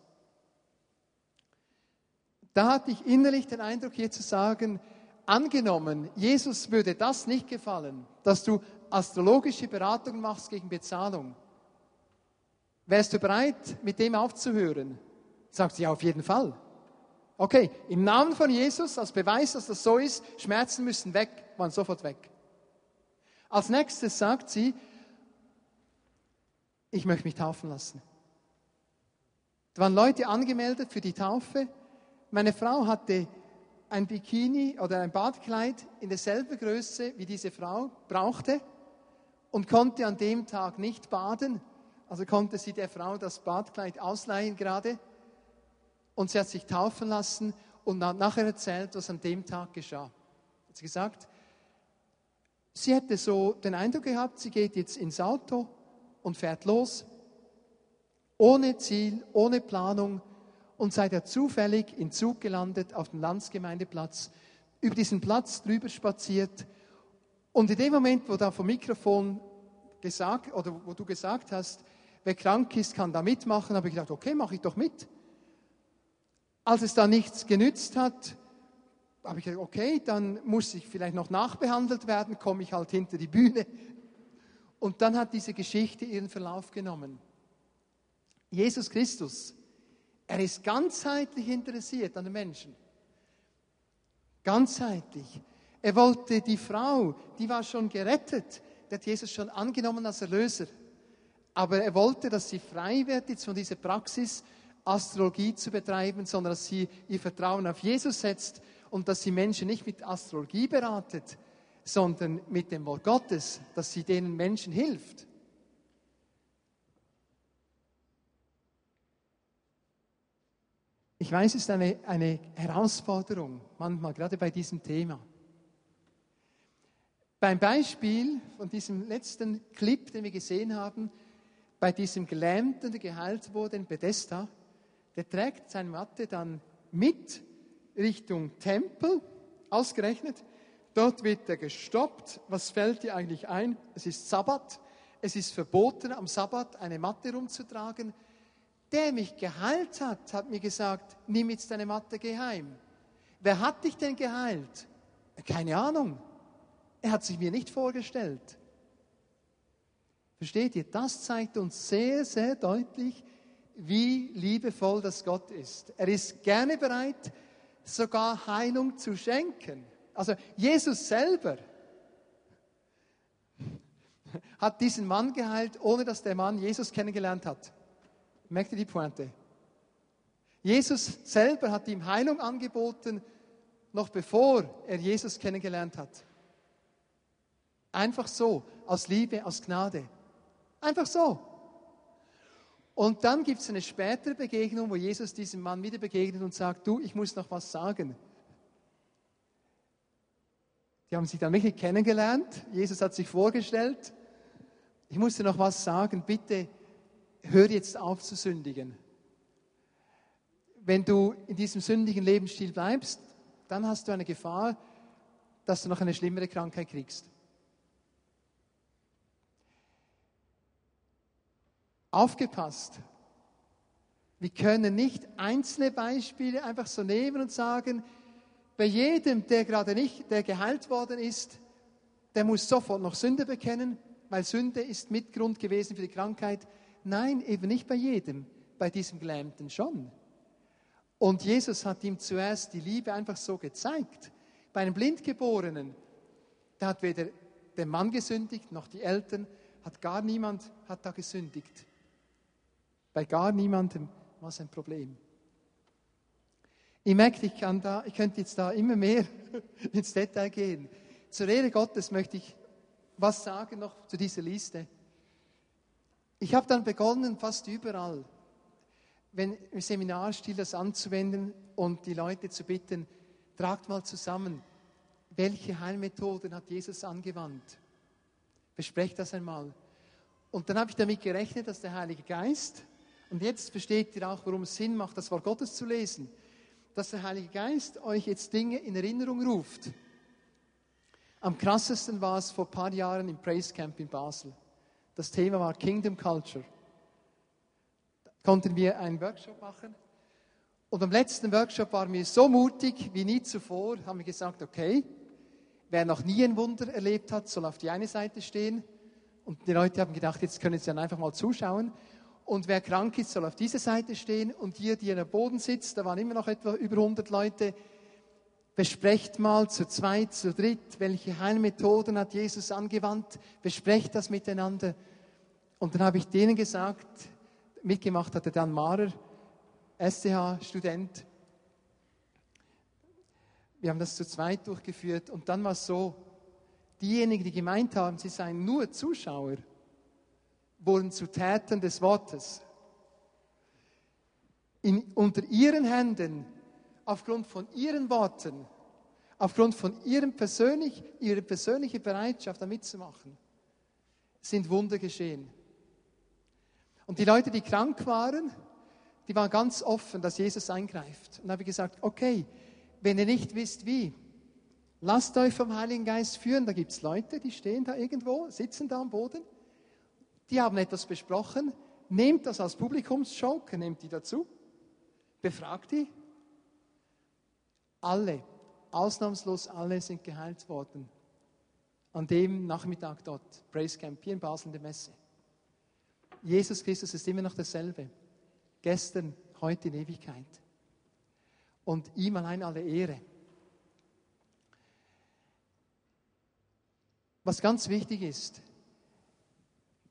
Da hatte ich innerlich den Eindruck, hier zu sagen, angenommen, Jesus würde das nicht gefallen, dass du astrologische Beratungen machst gegen Bezahlung. Wärst du bereit, mit dem aufzuhören? Sagt sie, ja, auf jeden Fall. Okay, im Namen von Jesus, als Beweis, dass das so ist, Schmerzen müssen weg, waren sofort weg. Als nächstes sagt sie, ich möchte mich taufen lassen. Da waren Leute angemeldet für die Taufe. Meine Frau hatte ein Bikini oder ein Badkleid in derselben Größe, wie diese Frau brauchte und konnte an dem Tag nicht baden. Also konnte sie der Frau das Badkleid ausleihen gerade. Und sie hat sich taufen lassen und hat nachher erzählt, was an dem Tag geschah. Hat sie gesagt, Sie hätte so den Eindruck gehabt, sie geht jetzt ins Auto und fährt los, ohne Ziel, ohne Planung und sei da zufällig in Zug gelandet auf dem Landsgemeindeplatz, über diesen Platz drüber spaziert und in dem Moment, wo da vom Mikrofon gesagt oder wo du gesagt hast, wer krank ist, kann da mitmachen, habe ich gedacht, okay, mache ich doch mit. Als es da nichts genützt hat, habe ich gesagt, okay, dann muss ich vielleicht noch nachbehandelt werden, komme ich halt hinter die Bühne. Und dann hat diese Geschichte ihren Verlauf genommen. Jesus Christus, er ist ganzheitlich interessiert an den Menschen. Ganzheitlich. Er wollte die Frau, die war schon gerettet, der hat Jesus schon angenommen als Erlöser. Aber er wollte, dass sie frei wird jetzt von dieser Praxis, Astrologie zu betreiben, sondern dass sie ihr Vertrauen auf Jesus setzt und dass sie Menschen nicht mit Astrologie beratet, sondern mit dem Wort Gottes, dass sie denen Menschen hilft. Ich weiß, es ist eine, eine Herausforderung, manchmal gerade bei diesem Thema. Beim Beispiel von diesem letzten Clip, den wir gesehen haben, bei diesem Gelähmten, der geheilt wurde in Bethesda, der trägt seine Matte dann mit Richtung Tempel, ausgerechnet. Dort wird er gestoppt. Was fällt dir eigentlich ein? Es ist Sabbat. Es ist verboten, am Sabbat eine Matte rumzutragen. Der mich geheilt hat, hat mir gesagt, nimm jetzt deine Matte, geh heim. Wer hat dich denn geheilt? Keine Ahnung. Er hat sich mir nicht vorgestellt. Versteht ihr? Das zeigt uns sehr, sehr deutlich, wie liebevoll das Gott ist. Er ist gerne bereit, sogar Heilung zu schenken. Also Jesus selber hat diesen Mann geheilt, ohne dass der Mann Jesus kennengelernt hat. Merkt ihr die Pointe? Jesus selber hat ihm Heilung angeboten, noch bevor er Jesus kennengelernt hat. Einfach so, aus Liebe, aus Gnade. Einfach so. Und dann gibt es eine spätere Begegnung, wo Jesus diesem Mann wieder begegnet und sagt, du, ich muss noch was sagen. Die haben sich dann wirklich kennengelernt. Jesus hat sich vorgestellt. Ich muss dir noch was sagen. Bitte hör jetzt auf zu sündigen. Wenn du in diesem sündigen Lebensstil bleibst, dann hast du eine Gefahr, dass du noch eine schlimmere Krankheit kriegst. Aufgepasst. Wir können nicht einzelne Beispiele einfach so nehmen und sagen, bei jedem, der gerade nicht, der geheilt worden ist, der muss sofort noch Sünde bekennen, weil Sünde ist Mitgrund gewesen für die Krankheit. Nein, eben nicht bei jedem, bei diesem Gelähmten schon. Und Jesus hat ihm zuerst die Liebe einfach so gezeigt. Bei einem Blindgeborenen, da hat weder der Mann gesündigt, noch die Eltern, hat gar niemand hat da gesündigt. Bei gar niemandem war es ein Problem. Ich merke, ich, kann da, ich könnte jetzt da immer mehr *laughs* ins Detail gehen. Zur Ehre Gottes möchte ich was sagen noch zu dieser Liste. Ich habe dann begonnen, fast überall, wenn im Seminarstil das anzuwenden und die Leute zu bitten, tragt mal zusammen, welche Heilmethoden hat Jesus angewandt? Besprecht das einmal. Und dann habe ich damit gerechnet, dass der Heilige Geist, und jetzt versteht ihr auch, warum es Sinn macht, das Wort Gottes zu lesen, dass der Heilige Geist euch jetzt Dinge in Erinnerung ruft. Am krassesten war es vor ein paar Jahren im Praise Camp in Basel. Das Thema war Kingdom Culture. Da konnten wir einen Workshop machen. Und am letzten Workshop waren wir so mutig wie nie zuvor, haben wir gesagt, okay, wer noch nie ein Wunder erlebt hat, soll auf die eine Seite stehen. Und die Leute haben gedacht, jetzt können sie dann einfach mal zuschauen. Und wer krank ist, soll auf dieser Seite stehen. Und hier, die am Boden sitzt, da waren immer noch etwa über 100 Leute, besprecht mal zu zweit, zu dritt, welche Heilmethoden hat Jesus angewandt. Besprecht das miteinander. Und dann habe ich denen gesagt, mitgemacht hatte dann Mahrer, SCH-Student. Wir haben das zu zweit durchgeführt. Und dann war es so, diejenigen, die gemeint haben, sie seien nur Zuschauer, wurden zu Tätern des Wortes. In, unter ihren Händen, aufgrund von ihren Worten, aufgrund von ihrem persönlich, ihrer persönlichen Bereitschaft, da mitzumachen, sind Wunder geschehen. Und die Leute, die krank waren, die waren ganz offen, dass Jesus eingreift. Und da habe ich gesagt, okay, wenn ihr nicht wisst wie, lasst euch vom Heiligen Geist führen. Da gibt es Leute, die stehen da irgendwo, sitzen da am Boden die haben etwas besprochen, nehmt das als Publikumsjoke, nehmt die dazu, befragt die. Alle, ausnahmslos alle sind geheilt worden. An dem Nachmittag dort, Praise Camp, hier in Basel in der Messe. Jesus Christus ist immer noch derselbe. Gestern, heute in Ewigkeit. Und ihm allein alle Ehre. Was ganz wichtig ist,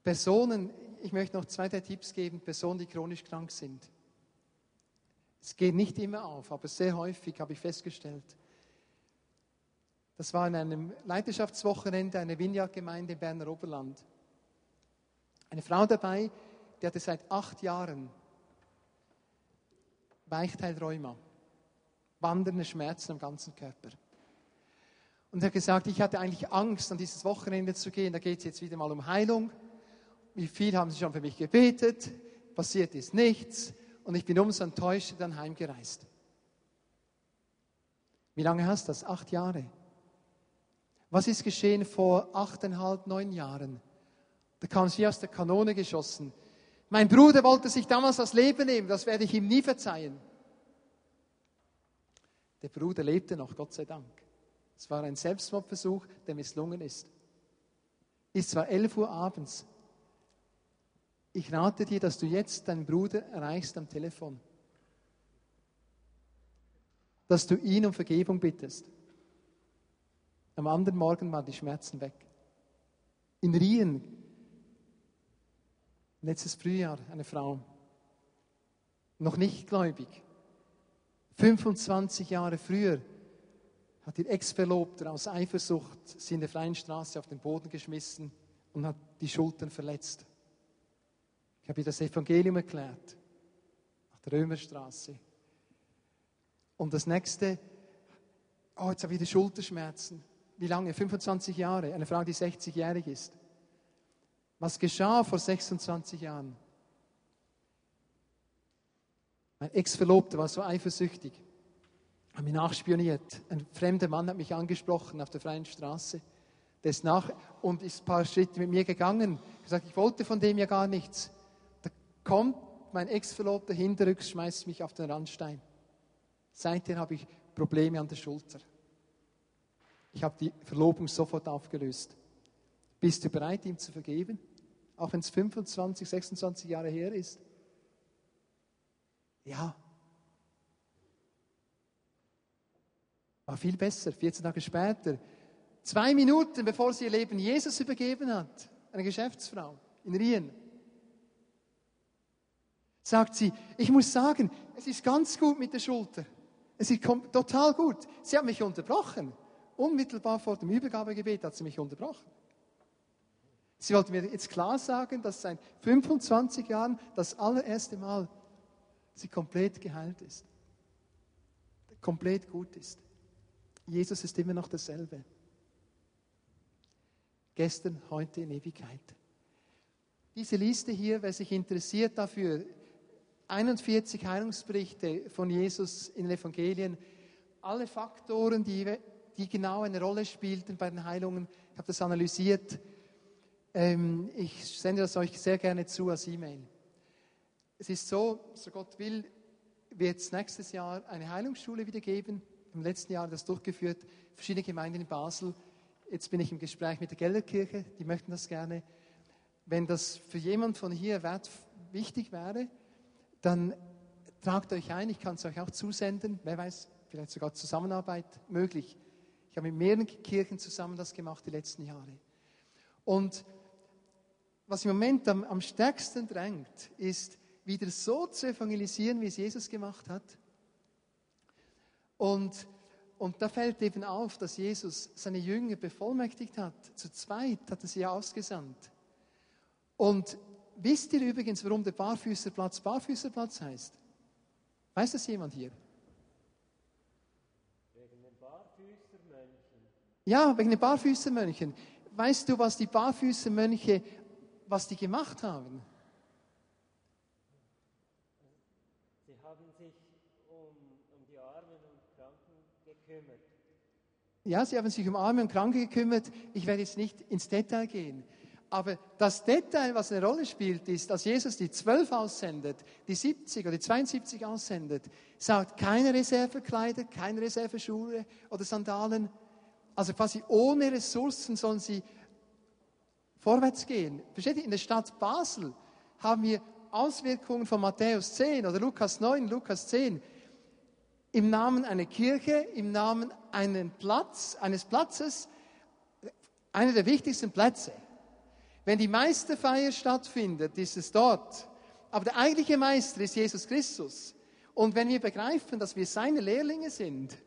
Personen, ich möchte noch zwei, drei Tipps geben, Personen, die chronisch krank sind. Es geht nicht immer auf, aber sehr häufig habe ich festgestellt. Das war in einem Leiterschaftswochenende einer Vineyard-Gemeinde im Berner Oberland. Eine Frau dabei, die hatte seit acht Jahren Weichteilrheuma, wandernde Schmerzen am ganzen Körper. Und er hat gesagt, ich hatte eigentlich Angst, an dieses Wochenende zu gehen. Da geht es jetzt wieder mal um Heilung wie viel haben sie schon für mich gebetet, passiert ist nichts und ich bin umso enttäuscht dann heimgereist. Wie lange hast du das? Acht Jahre. Was ist geschehen vor achteinhalb, neun Jahren? Da kam sie aus der Kanone geschossen. Mein Bruder wollte sich damals das Leben nehmen, das werde ich ihm nie verzeihen. Der Bruder lebte noch, Gott sei Dank. Es war ein Selbstmordversuch, der misslungen ist. Ist zwar elf Uhr abends, Ich rate dir, dass du jetzt deinen Bruder erreichst am Telefon. Dass du ihn um Vergebung bittest. Am anderen Morgen waren die Schmerzen weg. In Rien, letztes Frühjahr, eine Frau, noch nicht gläubig, 25 Jahre früher hat ihr Ex-Verlobter aus Eifersucht sie in der freien Straße auf den Boden geschmissen und hat die Schultern verletzt. Ich habe ihr das Evangelium erklärt, auf der Römerstraße. Und das nächste, oh, jetzt habe ich wieder Schulterschmerzen. Wie lange? 25 Jahre. Eine Frau, die 60-jährig ist. Was geschah vor 26 Jahren? Mein Ex-Verlobter war so eifersüchtig, hat mich nachspioniert. Ein fremder Mann hat mich angesprochen auf der freien Straße. Der ist nach und ist ein paar Schritte mit mir gegangen. Ich gesagt, ich wollte von dem ja gar nichts. Kommt mein Ex-Verlobter hinterrücks, schmeißt mich auf den Randstein. Seither habe ich Probleme an der Schulter. Ich habe die Verlobung sofort aufgelöst. Bist du bereit, ihm zu vergeben? Auch wenn es 25, 26 Jahre her ist? Ja. War viel besser, 14 Tage später. Zwei Minuten bevor sie ihr Leben Jesus übergeben hat, eine Geschäftsfrau in Rien, sagt sie, ich muss sagen, es ist ganz gut mit der Schulter. Es ist total gut. Sie hat mich unterbrochen. Unmittelbar vor dem Übergabegebet hat sie mich unterbrochen. Sie wollte mir jetzt klar sagen, dass seit 25 Jahren das allererste Mal sie komplett geheilt ist. Komplett gut ist. Jesus ist immer noch dasselbe. Gestern, heute in Ewigkeit. Diese Liste hier, wer sich interessiert dafür, 41 Heilungsberichte von Jesus in den Evangelien, alle Faktoren, die, die genau eine Rolle spielten bei den Heilungen, ich habe das analysiert. Ähm, ich sende das euch sehr gerne zu als E-Mail. Es ist so, so Gott will, wird es nächstes Jahr eine Heilungsschule wieder geben. Im letzten Jahr das durchgeführt, verschiedene Gemeinden in Basel. Jetzt bin ich im Gespräch mit der Gelderkirche, die möchten das gerne. Wenn das für jemand von hier wert, wichtig wäre, dann tragt euch ein, ich kann es euch auch zusenden. Wer weiß, vielleicht sogar Zusammenarbeit möglich. Ich habe mit mehreren Kirchen zusammen das gemacht die letzten Jahre. Und was im Moment am, am stärksten drängt, ist, wieder so zu evangelisieren, wie es Jesus gemacht hat. Und, und da fällt eben auf, dass Jesus seine Jünger bevollmächtigt hat. Zu zweit hat er sie ausgesandt. Und wisst ihr übrigens, warum der Barfüßerplatz Barfüßerplatz heißt? Weiß das jemand hier? Wegen den Barfüßermönchen. Ja, wegen den Barfüßermönchen. Weißt du, was die Barfüßermönche, was die gemacht haben? haben sich um, um die Armen und Kranken gekümmert. Ja, sie haben sich um Arme und Kranke gekümmert. Ich werde jetzt nicht ins Detail gehen. Aber das Detail, was eine Rolle spielt, ist, dass Jesus die zwölf aussendet, die 70 oder die 72 aussendet, sagt keine Reservekleider, keine Reserveschuhe oder Sandalen. Also quasi ohne Ressourcen sollen sie vorwärts gehen. Versteht ihr? In der Stadt Basel haben wir Auswirkungen von Matthäus 10 oder Lukas 9, Lukas 10 im Namen einer Kirche, im Namen einen Platz, eines Platzes, einer der wichtigsten Plätze. Wenn die Meisterfeier stattfindet, ist es dort. Aber der eigentliche Meister ist Jesus Christus. Und wenn wir begreifen, dass wir seine Lehrlinge sind,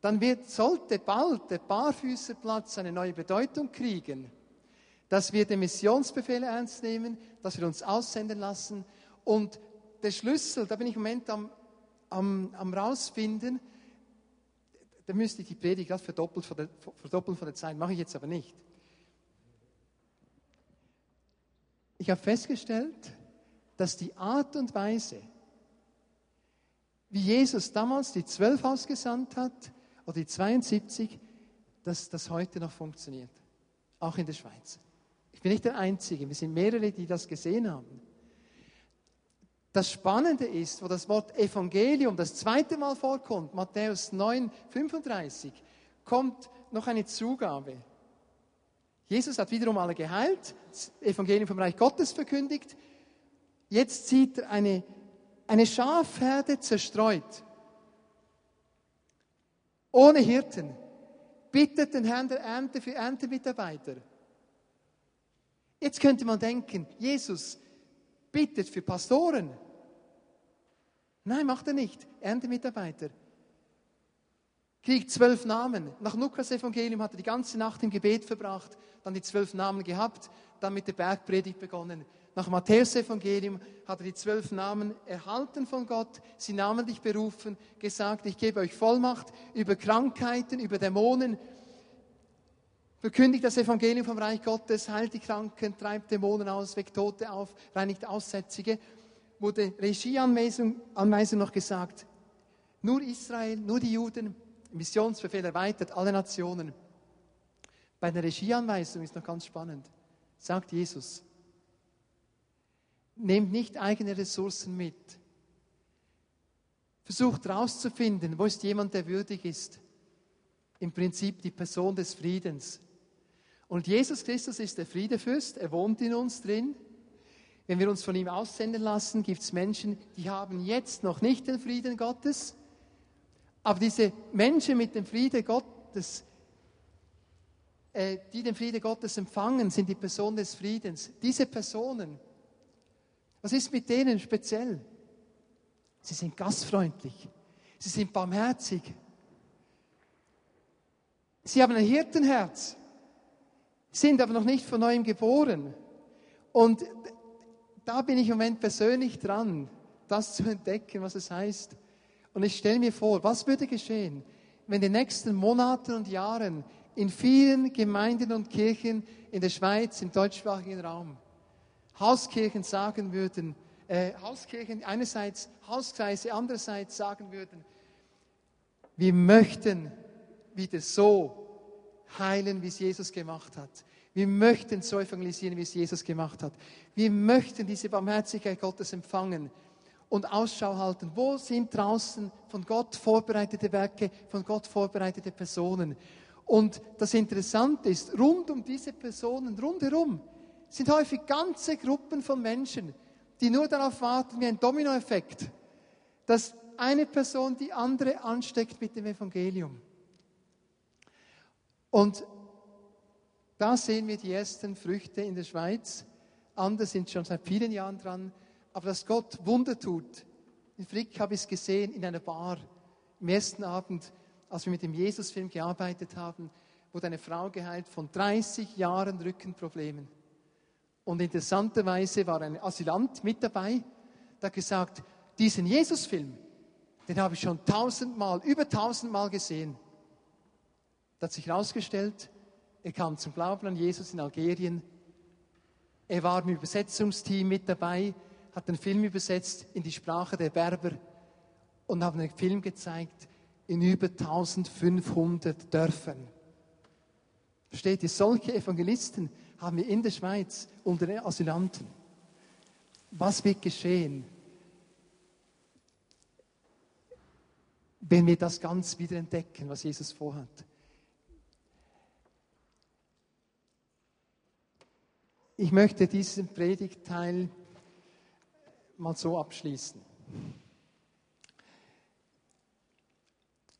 dann wird, sollte bald der Barfüßerplatz eine neue Bedeutung kriegen dass wir den Missionsbefehl ernst nehmen, dass wir uns aussenden lassen. Und der Schlüssel, da bin ich im Moment am, am, am rausfinden, da müsste ich die Predigt gerade verdoppelt von der, verdoppeln von der Zeit, mache ich jetzt aber nicht. Ich habe festgestellt, dass die Art und Weise, wie Jesus damals die zwölf ausgesandt hat, oder die 72, dass das heute noch funktioniert. Auch in der Schweiz. Ich bin nicht der Einzige, wir sind mehrere, die das gesehen haben. Das Spannende ist, wo das Wort Evangelium das zweite Mal vorkommt, Matthäus 9, 35, kommt noch eine Zugabe. Jesus hat wiederum alle geheilt, das Evangelium vom Reich Gottes verkündigt. Jetzt sieht er eine, eine Schafherde zerstreut, ohne Hirten, bittet den Herrn der Ernte für Erntemitarbeiter. Jetzt könnte man denken, Jesus bittet für Pastoren. Nein, macht er nicht. Erntemitarbeiter. Kriegt zwölf Namen. Nach Lukas Evangelium hat er die ganze Nacht im Gebet verbracht, dann die zwölf Namen gehabt, dann mit der Bergpredigt begonnen. Nach Matthäus Evangelium hat er die zwölf Namen erhalten von Gott, sie namentlich berufen, gesagt, ich gebe euch Vollmacht über Krankheiten, über Dämonen, verkündigt das Evangelium vom Reich Gottes, heilt die Kranken, treibt Dämonen aus, weckt Tote auf, reinigt Aussätzige. Wurde Regieanweisung Anweisung noch gesagt, nur Israel, nur die Juden, Missionsbefehl erweitert, alle Nationen. Bei der Regieanweisung ist noch ganz spannend, sagt Jesus, nehmt nicht eigene Ressourcen mit. Versucht herauszufinden, wo ist jemand, der würdig ist. Im Prinzip die Person des Friedens. Und Jesus Christus ist der Friedefürst, er wohnt in uns drin. Wenn wir uns von ihm aussenden lassen, gibt es Menschen, die haben jetzt noch nicht den Frieden Gottes. Aber diese Menschen mit dem Frieden Gottes, äh, die den Frieden Gottes empfangen, sind die Person des Friedens. Diese Personen, was ist mit denen speziell? Sie sind gastfreundlich. Sie sind barmherzig. Sie haben ein Hirtenherz, sind aber noch nicht von neuem geboren. Und da bin ich im Moment persönlich dran, das zu entdecken, was es heißt. Und ich stelle mir vor, was würde geschehen, wenn in den nächsten Monaten und Jahren in vielen Gemeinden und Kirchen in der Schweiz, im deutschsprachigen Raum, Hauskirchen sagen würden, äh, Hauskirchen einerseits, Hauskreise andererseits sagen würden, wir möchten wieder so heilen, wie es Jesus gemacht hat. Wir möchten so evangelisieren, wie es Jesus gemacht hat. Wir möchten diese Barmherzigkeit Gottes empfangen und Ausschau halten. Wo sind draußen von Gott vorbereitete Werke, von Gott vorbereitete Personen? Und das Interessante ist, rund um diese Personen, rundherum, sind häufig ganze Gruppen von Menschen, die nur darauf warten, wie ein Dominoeffekt, dass eine Person die andere ansteckt mit dem Evangelium. Und da sehen wir die ersten Früchte in der Schweiz. Andere sind schon seit vielen Jahren dran. Aber dass Gott Wunder tut. In Frick habe ich es gesehen in einer Bar. Am ersten Abend, als wir mit dem Jesus-Film gearbeitet haben, wurde eine Frau geheilt von 30 Jahren Rückenproblemen. Und interessanterweise war ein Asylant mit dabei, der gesagt, diesen Jesus-Film, den habe ich schon tausendmal, über tausendmal gesehen. Da hat sich herausgestellt, er kam zum Glauben an Jesus in Algerien. Er war im Übersetzungsteam mit dabei, hat den Film übersetzt in die Sprache der Berber und hat einen Film gezeigt in über 1500 Dörfern. Versteht ihr, solche Evangelisten haben wir in der Schweiz unter den Asylanten. Was wird geschehen, wenn wir das ganz wieder entdecken, was Jesus vorhat? Ich möchte diesen Predigtteil mal so abschließen.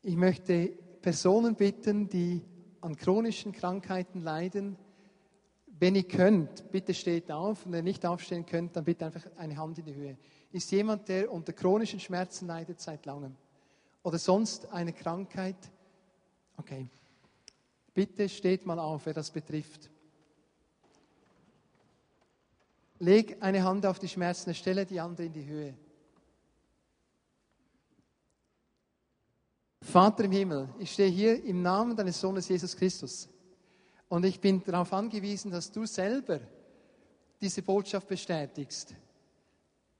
Ich möchte Personen bitten, die an chronischen Krankheiten leiden. Wenn ihr könnt, bitte steht auf. Und wenn ihr nicht aufstehen könnt, dann bitte einfach eine Hand in die Höhe. Ist jemand, der unter chronischen Schmerzen leidet seit langem? Oder sonst eine Krankheit? Okay. Bitte steht mal auf, wer das betrifft. Leg eine Hand auf die schmerzende Stelle, die andere in die Höhe. Vater im Himmel, ich stehe hier im Namen deines Sohnes Jesus Christus und ich bin darauf angewiesen, dass du selber diese Botschaft bestätigst.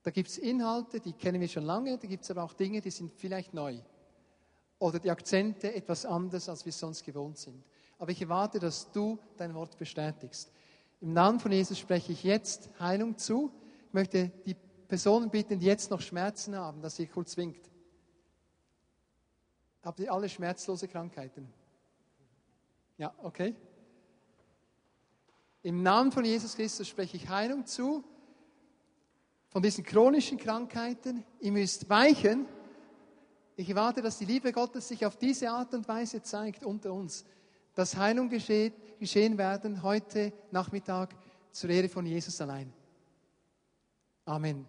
Da gibt es Inhalte, die kennen wir schon lange, da gibt es aber auch Dinge, die sind vielleicht neu. Oder die Akzente etwas anders, als wir sonst gewohnt sind. Aber ich erwarte, dass du dein Wort bestätigst. Im Namen von Jesus spreche ich jetzt Heilung zu. Ich möchte die Personen bitten, die jetzt noch Schmerzen haben, dass sie kurz winkt. Habt ihr alle schmerzlose Krankheiten? Ja, okay. Im Namen von Jesus Christus spreche ich Heilung zu. von diesen chronischen Krankheiten. Ihr müsst weichen. Ich erwarte, dass die Liebe Gottes sich auf diese Art und Weise zeigt unter uns, dass Heilung geschieht, geschehen werden heute Nachmittag zur Ehre von Jesus allein. Amen.